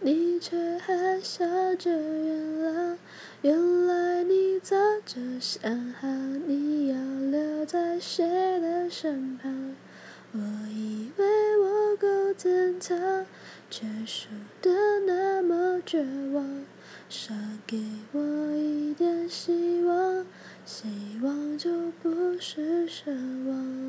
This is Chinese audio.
你却还笑着原谅，原来你早就想好你要留在谁的身旁。我以为我够坚强，却输得那么绝望。少给我一点希望，希望就不是奢望。